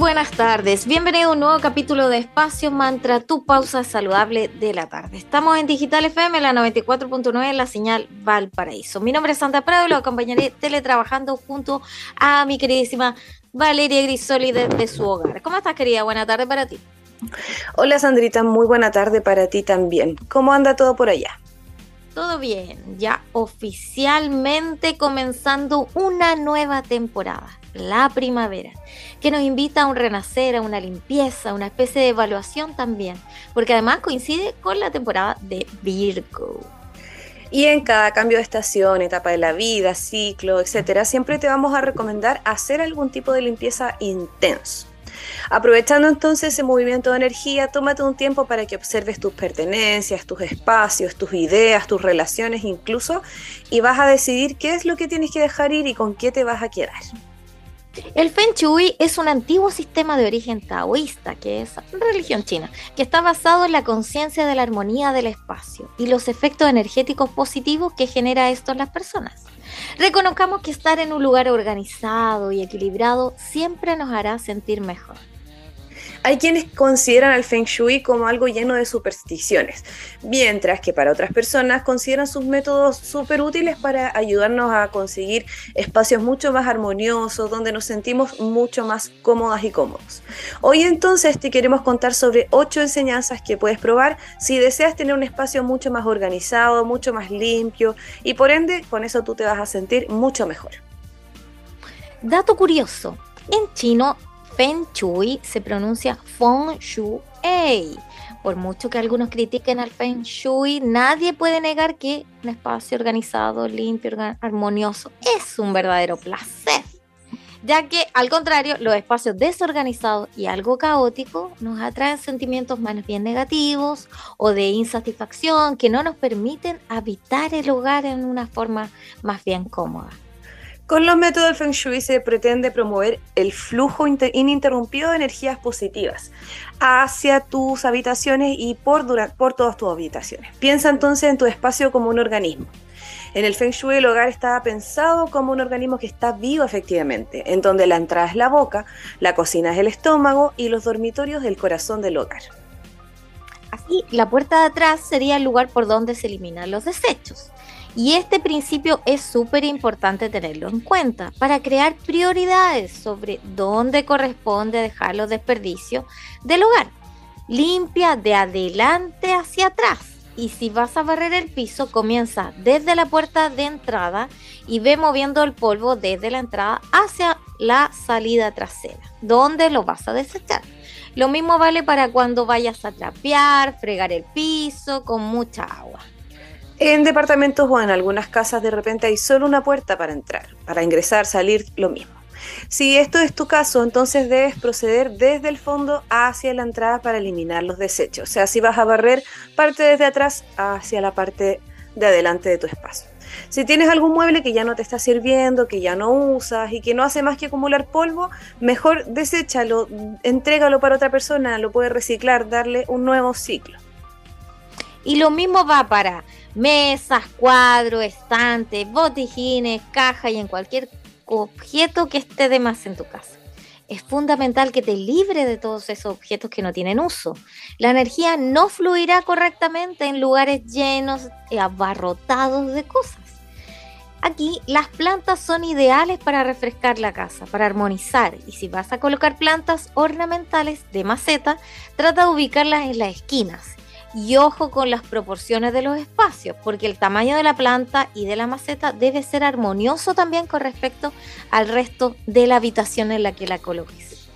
Buenas tardes, bienvenido a un nuevo capítulo de Espacio Mantra, tu pausa saludable de la tarde. Estamos en Digital FM, la 94.9, la señal Valparaíso. Mi nombre es Santa Prado y lo acompañaré teletrabajando junto a mi queridísima Valeria Grisoli desde su hogar. ¿Cómo estás, querida? Buena tarde para ti. Hola, Sandrita, muy buena tarde para ti también. ¿Cómo anda todo por allá? Todo bien, ya oficialmente comenzando una nueva temporada la primavera, que nos invita a un renacer, a una limpieza, una especie de evaluación también, porque además coincide con la temporada de Virgo. Y en cada cambio de estación, etapa de la vida, ciclo, etcétera, siempre te vamos a recomendar hacer algún tipo de limpieza intenso. Aprovechando entonces ese movimiento de energía, tómate un tiempo para que observes tus pertenencias, tus espacios, tus ideas, tus relaciones incluso, y vas a decidir qué es lo que tienes que dejar ir y con qué te vas a quedar. El Feng Shui es un antiguo sistema de origen taoísta, que es religión china, que está basado en la conciencia de la armonía del espacio y los efectos energéticos positivos que genera esto en las personas. Reconozcamos que estar en un lugar organizado y equilibrado siempre nos hará sentir mejor. Hay quienes consideran al Feng Shui como algo lleno de supersticiones, mientras que para otras personas consideran sus métodos súper útiles para ayudarnos a conseguir espacios mucho más armoniosos, donde nos sentimos mucho más cómodas y cómodos. Hoy entonces te queremos contar sobre ocho enseñanzas que puedes probar si deseas tener un espacio mucho más organizado, mucho más limpio y por ende con eso tú te vas a sentir mucho mejor. Dato curioso, en chino Feng Shui se pronuncia Feng Shui. Por mucho que algunos critiquen al Feng Shui, nadie puede negar que un espacio organizado, limpio, armonioso es un verdadero placer. Ya que, al contrario, los espacios desorganizados y algo caóticos nos atraen sentimientos más bien negativos o de insatisfacción que no nos permiten habitar el hogar en una forma más bien cómoda. Con los métodos del Feng Shui se pretende promover el flujo ininterrumpido de energías positivas hacia tus habitaciones y por, por todas tus habitaciones. Piensa entonces en tu espacio como un organismo. En el Feng Shui el hogar está pensado como un organismo que está vivo efectivamente, en donde la entrada es la boca, la cocina es el estómago y los dormitorios el corazón del hogar. Así, la puerta de atrás sería el lugar por donde se eliminan los desechos. Y este principio es súper importante tenerlo en cuenta para crear prioridades sobre dónde corresponde dejar los desperdicios del hogar. Limpia de adelante hacia atrás. Y si vas a barrer el piso, comienza desde la puerta de entrada y ve moviendo el polvo desde la entrada hacia la salida trasera, donde lo vas a desechar. Lo mismo vale para cuando vayas a trapear, fregar el piso con mucha agua. En departamentos o en algunas casas de repente hay solo una puerta para entrar, para ingresar, salir, lo mismo. Si esto es tu caso, entonces debes proceder desde el fondo hacia la entrada para eliminar los desechos. O sea, si vas a barrer, parte desde atrás hacia la parte de adelante de tu espacio. Si tienes algún mueble que ya no te está sirviendo, que ya no usas y que no hace más que acumular polvo, mejor deséchalo, entrégalo para otra persona, lo puedes reciclar, darle un nuevo ciclo. Y lo mismo va para mesas, cuadros, estantes, botijines, caja y en cualquier objeto que esté de más en tu casa. Es fundamental que te libre de todos esos objetos que no tienen uso. La energía no fluirá correctamente en lugares llenos y abarrotados de cosas. Aquí las plantas son ideales para refrescar la casa, para armonizar. Y si vas a colocar plantas ornamentales de maceta, trata de ubicarlas en las esquinas y ojo con las proporciones de los espacios, porque el tamaño de la planta y de la maceta debe ser armonioso también con respecto al resto de la habitación en la que la coloques.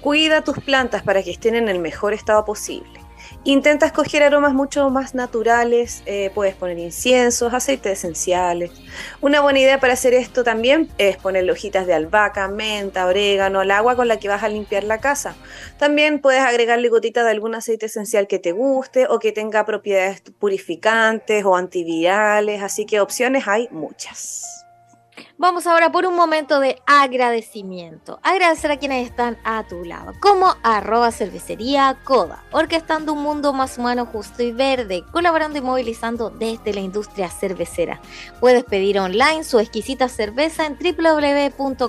Cuida tus plantas para que estén en el mejor estado posible. Intenta escoger aromas mucho más naturales, eh, puedes poner inciensos, aceites esenciales. Una buena idea para hacer esto también es poner hojitas de albahaca, menta, orégano, al agua con la que vas a limpiar la casa. También puedes agregarle gotitas de algún aceite esencial que te guste o que tenga propiedades purificantes o antivirales, así que opciones hay muchas. Vamos ahora por un momento de agradecimiento. Agradecer a quienes están a tu lado, como arroba cervecería orquestando un mundo más humano, justo y verde, colaborando y movilizando desde la industria cervecera. Puedes pedir online su exquisita cerveza en www.coda.cl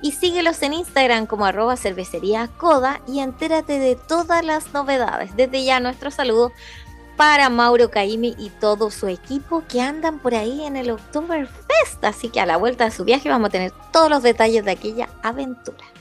y síguelos en Instagram como arroba cervecería y entérate de todas las novedades. Desde ya nuestro saludo para Mauro Caimi y todo su equipo que andan por ahí en el Oktoberfest. Así que a la vuelta de su viaje vamos a tener todos los detalles de aquella aventura.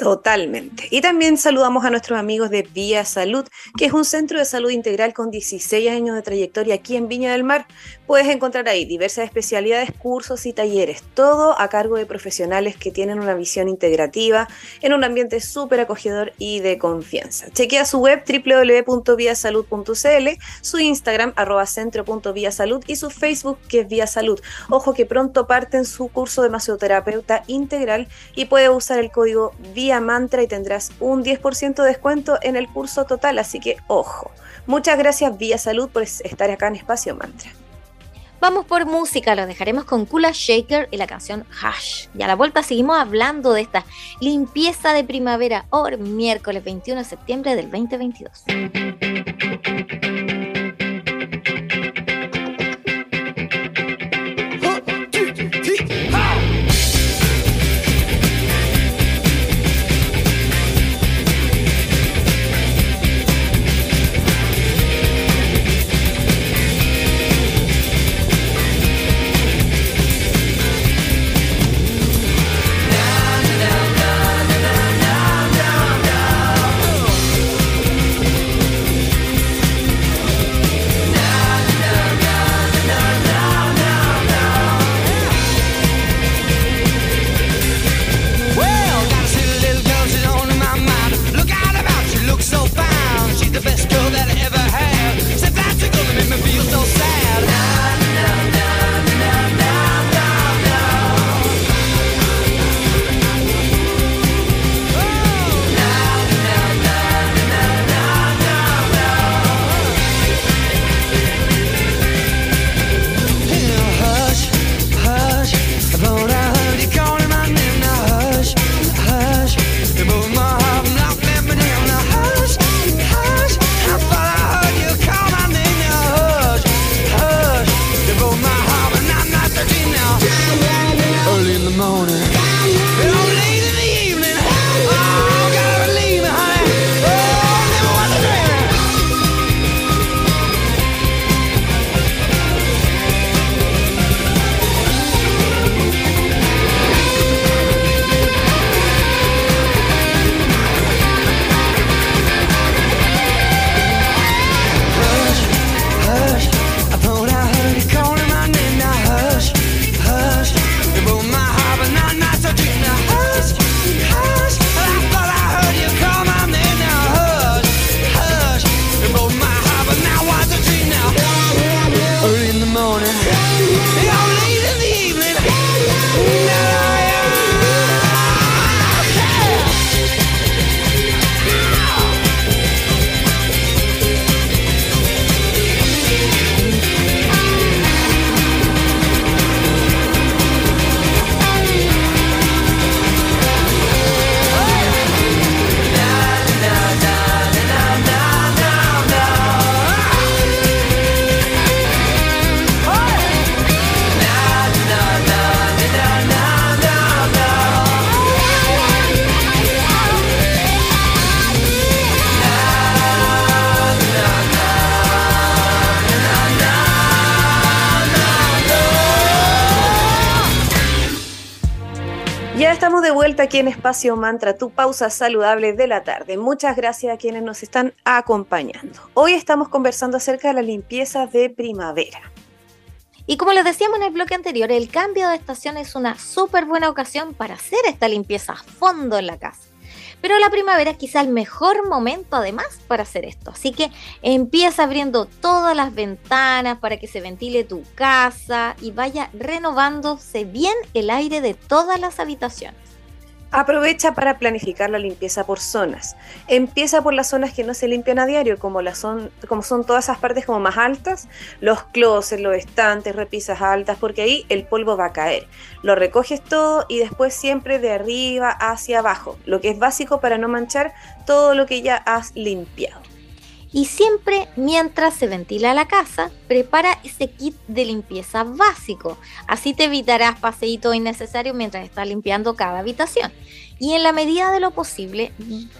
Totalmente. Y también saludamos a nuestros amigos de Vía Salud, que es un centro de salud integral con 16 años de trayectoria aquí en Viña del Mar. Puedes encontrar ahí diversas especialidades, cursos y talleres, todo a cargo de profesionales que tienen una visión integrativa en un ambiente súper acogedor y de confianza. Chequea su web www.viasalud.cl, su Instagram arroba centro.viasalud y su Facebook que es Vía Salud. Ojo que pronto parten su curso de masoterapeuta integral y puede usar el código VIA Mantra y tendrás un 10% de descuento en el curso total, así que ojo. Muchas gracias Vía Salud por estar acá en Espacio Mantra. Vamos por música, lo dejaremos con Kula Shaker y la canción Hash. Y a la vuelta seguimos hablando de esta limpieza de primavera hoy miércoles 21 de septiembre del 2022. Aquí en Espacio Mantra, tu pausa saludable de la tarde. Muchas gracias a quienes nos están acompañando. Hoy estamos conversando acerca de la limpieza de primavera. Y como les decíamos en el bloque anterior, el cambio de estación es una súper buena ocasión para hacer esta limpieza a fondo en la casa. Pero la primavera es quizá el mejor momento además para hacer esto. Así que empieza abriendo todas las ventanas para que se ventile tu casa y vaya renovándose bien el aire de todas las habitaciones. Aprovecha para planificar la limpieza por zonas. Empieza por las zonas que no se limpian a diario, como, son, como son todas esas partes como más altas, los closets, los estantes, repisas altas, porque ahí el polvo va a caer. Lo recoges todo y después siempre de arriba hacia abajo, lo que es básico para no manchar todo lo que ya has limpiado. Y siempre mientras se ventila la casa, prepara ese kit de limpieza básico. Así te evitarás paseitos innecesarios mientras estás limpiando cada habitación. Y en la medida de lo posible,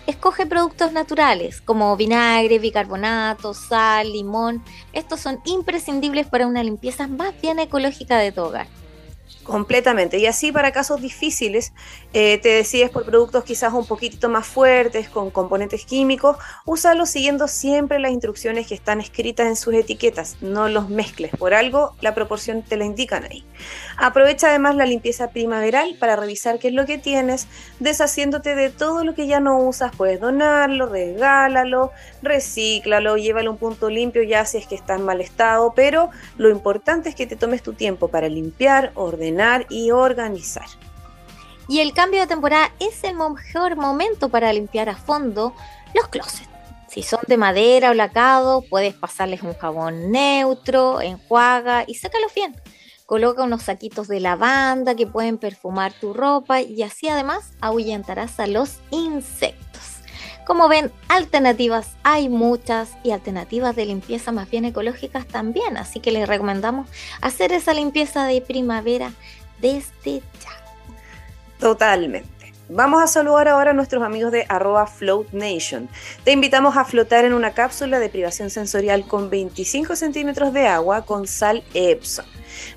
escoge productos naturales como vinagre, bicarbonato, sal, limón. Estos son imprescindibles para una limpieza más bien ecológica de tu hogar. Completamente. Y así para casos difíciles, eh, te decides por productos quizás un poquitito más fuertes, con componentes químicos, úsalos siguiendo siempre las instrucciones que están escritas en sus etiquetas. No los mezcles. Por algo, la proporción te la indican ahí. Aprovecha además la limpieza primaveral para revisar qué es lo que tienes, deshaciéndote de todo lo que ya no usas. Puedes donarlo, regálalo, recíclalo, llévalo a un punto limpio ya si es que está en mal estado. Pero lo importante es que te tomes tu tiempo para limpiar, ordenar y organizar. Y el cambio de temporada es el mejor momento para limpiar a fondo los closets. Si son de madera o lacado, puedes pasarles un jabón neutro, enjuaga y sácalos bien. Coloca unos saquitos de lavanda que pueden perfumar tu ropa y así además ahuyentarás a los insectos. Como ven, alternativas hay muchas y alternativas de limpieza más bien ecológicas también, así que les recomendamos hacer esa limpieza de primavera desde ya. Totalmente. Vamos a saludar ahora a nuestros amigos de arroba Float Nation. Te invitamos a flotar en una cápsula de privación sensorial con 25 centímetros de agua con sal Epson.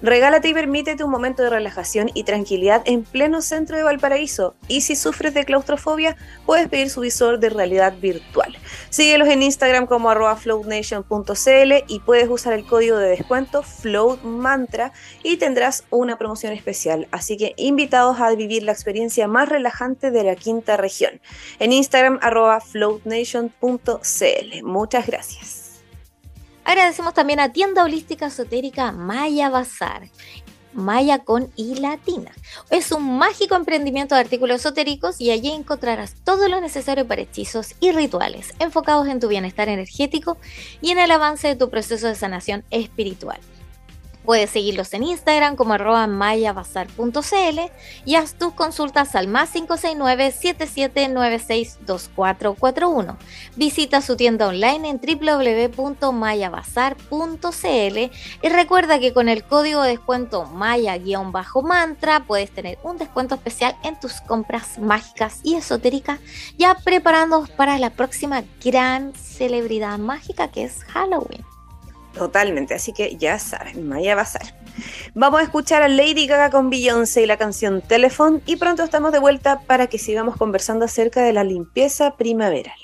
Regálate y permítete un momento de relajación y tranquilidad en pleno centro de Valparaíso. Y si sufres de claustrofobia, puedes pedir su visor de realidad virtual. Síguelos en Instagram como arroba floatnation.cl y puedes usar el código de descuento FloatMantra y tendrás una promoción especial. Así que invitados a vivir la experiencia más relajante de la quinta región. En Instagram arroba floatnation.cl. Muchas gracias. Agradecemos también a tienda holística esotérica Maya Bazar. Maya con I latina. Es un mágico emprendimiento de artículos esotéricos y allí encontrarás todo lo necesario para hechizos y rituales enfocados en tu bienestar energético y en el avance de tu proceso de sanación espiritual. Puedes seguirlos en Instagram como arroba mayabazar.cl y haz tus consultas al más 569-7796-2441. Visita su tienda online en www.mayabazar.cl y recuerda que con el código de descuento maya-mantra puedes tener un descuento especial en tus compras mágicas y esotéricas ya preparándonos para la próxima gran celebridad mágica que es Halloween. Totalmente, así que ya saben, Maya Bazar. Vamos a escuchar a Lady Gaga con Beyoncé y la canción Telephone y pronto estamos de vuelta para que sigamos conversando acerca de la limpieza primaveral.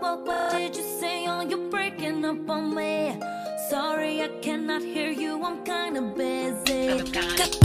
What, did you say? Oh, you're breaking up on me. Sorry, I cannot hear you, I'm kinda busy.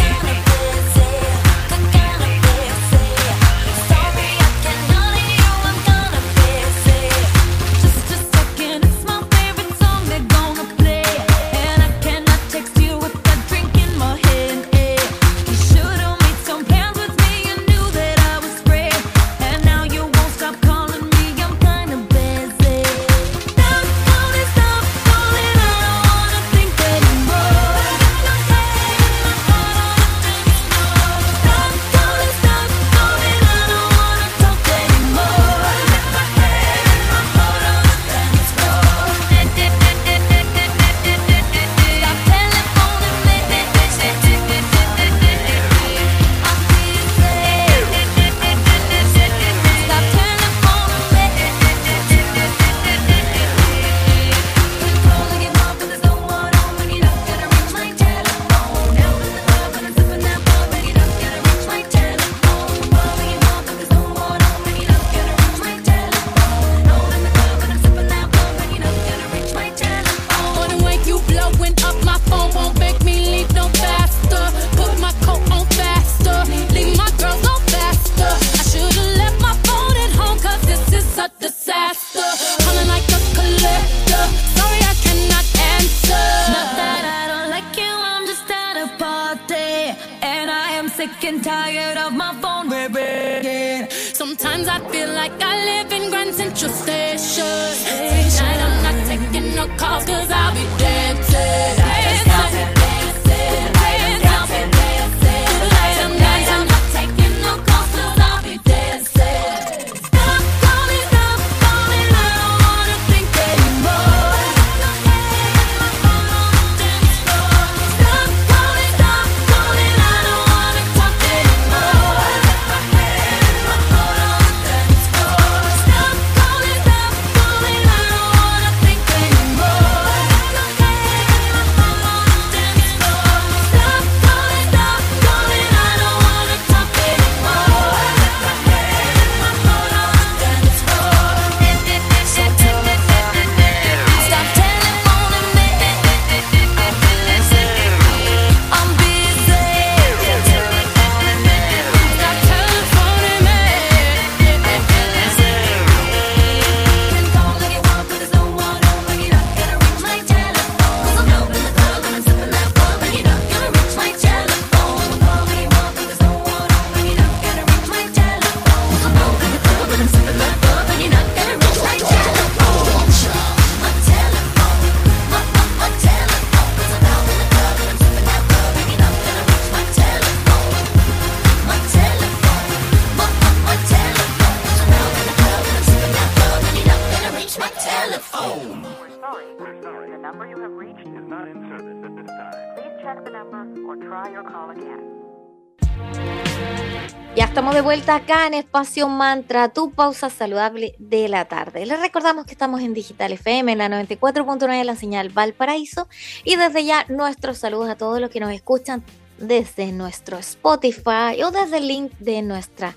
Vuelta acá en Espacio Mantra, tu pausa saludable de la tarde. Les recordamos que estamos en Digital FM, en la 94.9 de la señal Valparaíso. Y desde ya, nuestros saludos a todos los que nos escuchan desde nuestro Spotify o desde el link de nuestra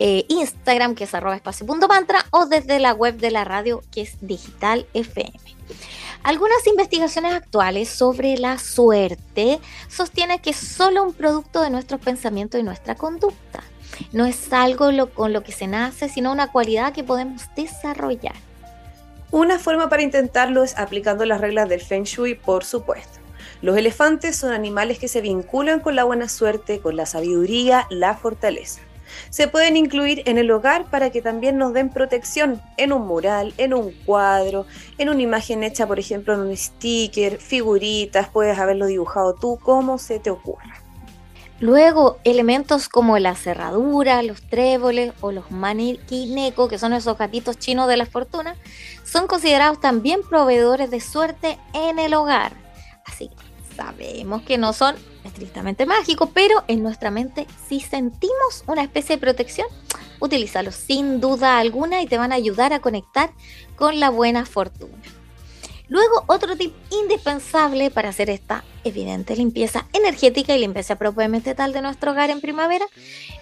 eh, Instagram, que es arroba espacio.mantra, o desde la web de la radio, que es Digital FM. Algunas investigaciones actuales sobre la suerte sostienen que es solo un producto de nuestros pensamientos y nuestra conducta. No es algo con lo que se nace, sino una cualidad que podemos desarrollar. Una forma para intentarlo es aplicando las reglas del Feng Shui, por supuesto. Los elefantes son animales que se vinculan con la buena suerte, con la sabiduría, la fortaleza. Se pueden incluir en el hogar para que también nos den protección en un mural, en un cuadro, en una imagen hecha, por ejemplo, en un sticker, figuritas, puedes haberlo dibujado tú, como se te ocurra. Luego, elementos como la cerradura, los tréboles o los maniquineko, que son esos gatitos chinos de la fortuna, son considerados también proveedores de suerte en el hogar. Así que sabemos que no son estrictamente mágicos, pero en nuestra mente, si sentimos una especie de protección, utilízalos sin duda alguna y te van a ayudar a conectar con la buena fortuna. Luego, otro tip indispensable para hacer esta evidente limpieza energética y limpieza propiamente tal de nuestro hogar en primavera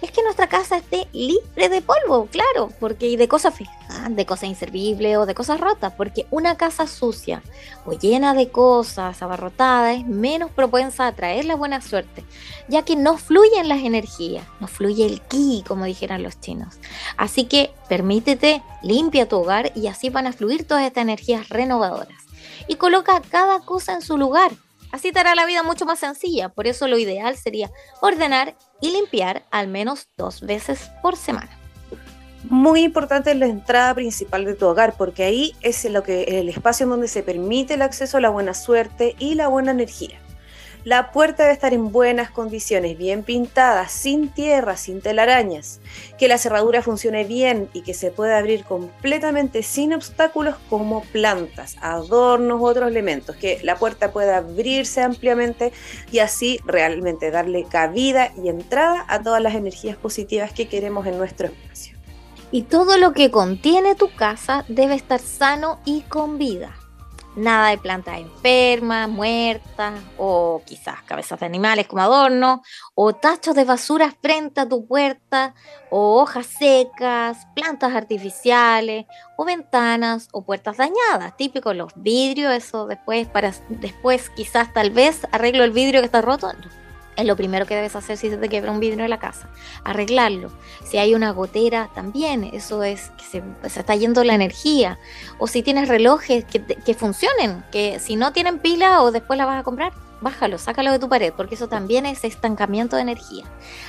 es que nuestra casa esté libre de polvo, claro, porque y de cosas fijas, de cosas inservibles o de cosas rotas, porque una casa sucia o llena de cosas abarrotadas es menos propensa a traer la buena suerte, ya que no fluyen las energías, no fluye el ki, como dijeran los chinos. Así que permítete, limpia tu hogar y así van a fluir todas estas energías renovadoras y coloca cada cosa en su lugar. Así te hará la vida mucho más sencilla. Por eso lo ideal sería ordenar y limpiar al menos dos veces por semana. Muy importante la entrada principal de tu hogar, porque ahí es lo que, el espacio en donde se permite el acceso a la buena suerte y la buena energía. La puerta debe estar en buenas condiciones, bien pintada, sin tierra, sin telarañas, que la cerradura funcione bien y que se pueda abrir completamente sin obstáculos como plantas, adornos u otros elementos, que la puerta pueda abrirse ampliamente y así realmente darle cabida y entrada a todas las energías positivas que queremos en nuestro espacio. Y todo lo que contiene tu casa debe estar sano y con vida. Nada de plantas enfermas, muertas, o quizás cabezas de animales como adorno, o tachos de basura frente a tu puerta, o hojas secas, plantas artificiales, o ventanas o puertas dañadas. Típico los vidrios, eso después para después quizás tal vez arreglo el vidrio que está roto. Es lo primero que debes hacer si se te quiebra un vidrio en la casa. Arreglarlo. Si hay una gotera, también. Eso es que se, se está yendo la energía. O si tienes relojes que, que, funcionen, que si no tienen pila o después la vas a comprar, bájalo, sácalo de tu pared, porque eso también es estancamiento de energía.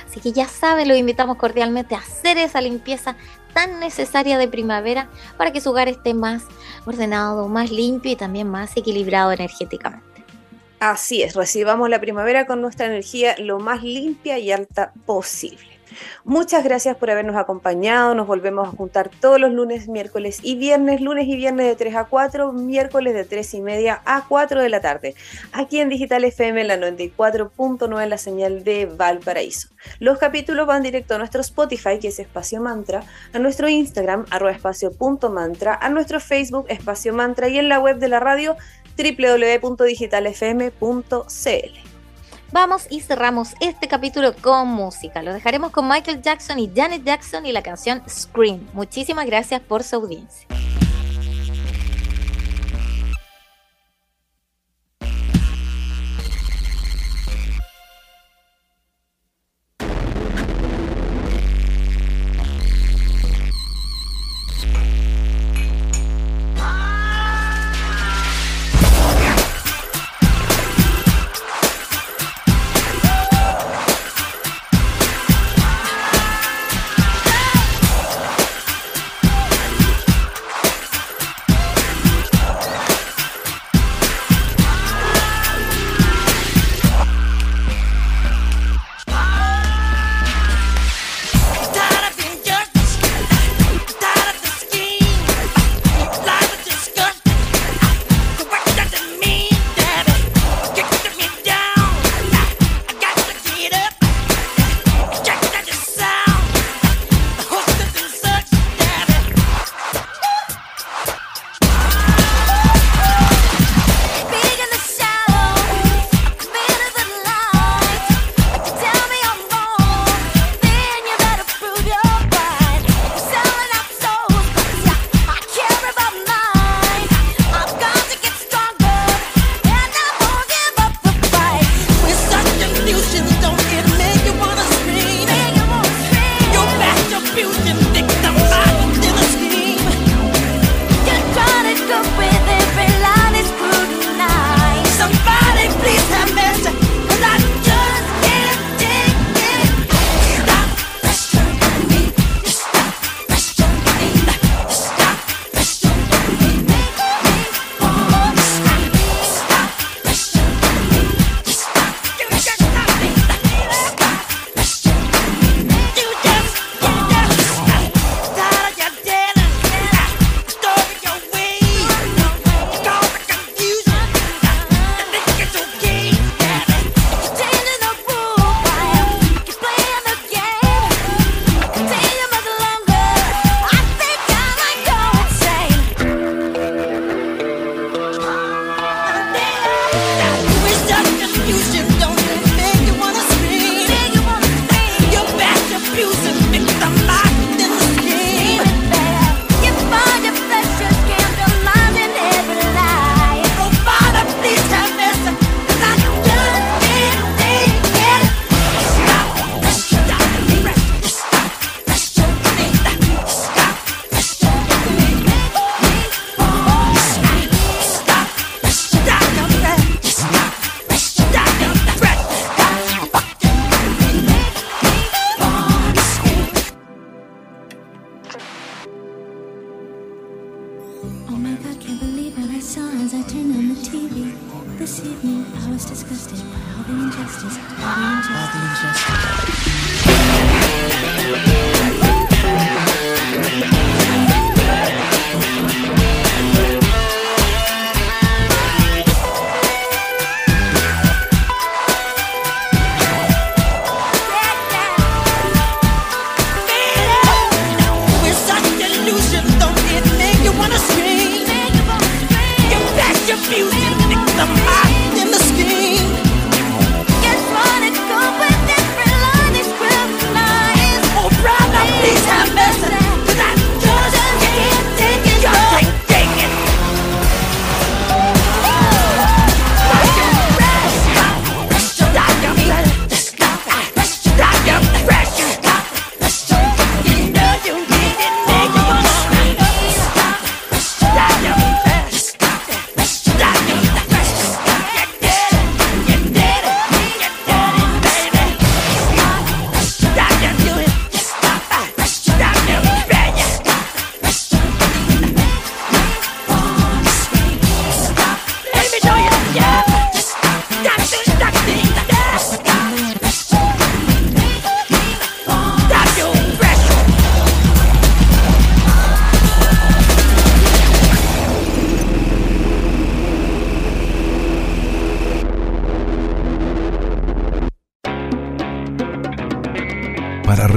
Así que ya sabe, lo invitamos cordialmente a hacer esa limpieza tan necesaria de primavera para que su hogar esté más ordenado, más limpio y también más equilibrado energéticamente. Así es, recibamos la primavera con nuestra energía lo más limpia y alta posible. Muchas gracias por habernos acompañado. Nos volvemos a juntar todos los lunes, miércoles y viernes, lunes y viernes de 3 a 4, miércoles de 3 y media a 4 de la tarde, aquí en Digital FM, la 94.9, la señal de Valparaíso. Los capítulos van directo a nuestro Spotify, que es Espacio Mantra, a nuestro Instagram, arroba espacio.mantra, a nuestro Facebook, Espacio Mantra, y en la web de la radio, www.digitalfm.cl. Vamos y cerramos este capítulo con música. Lo dejaremos con Michael Jackson y Janet Jackson y la canción Scream. Muchísimas gracias por su audiencia.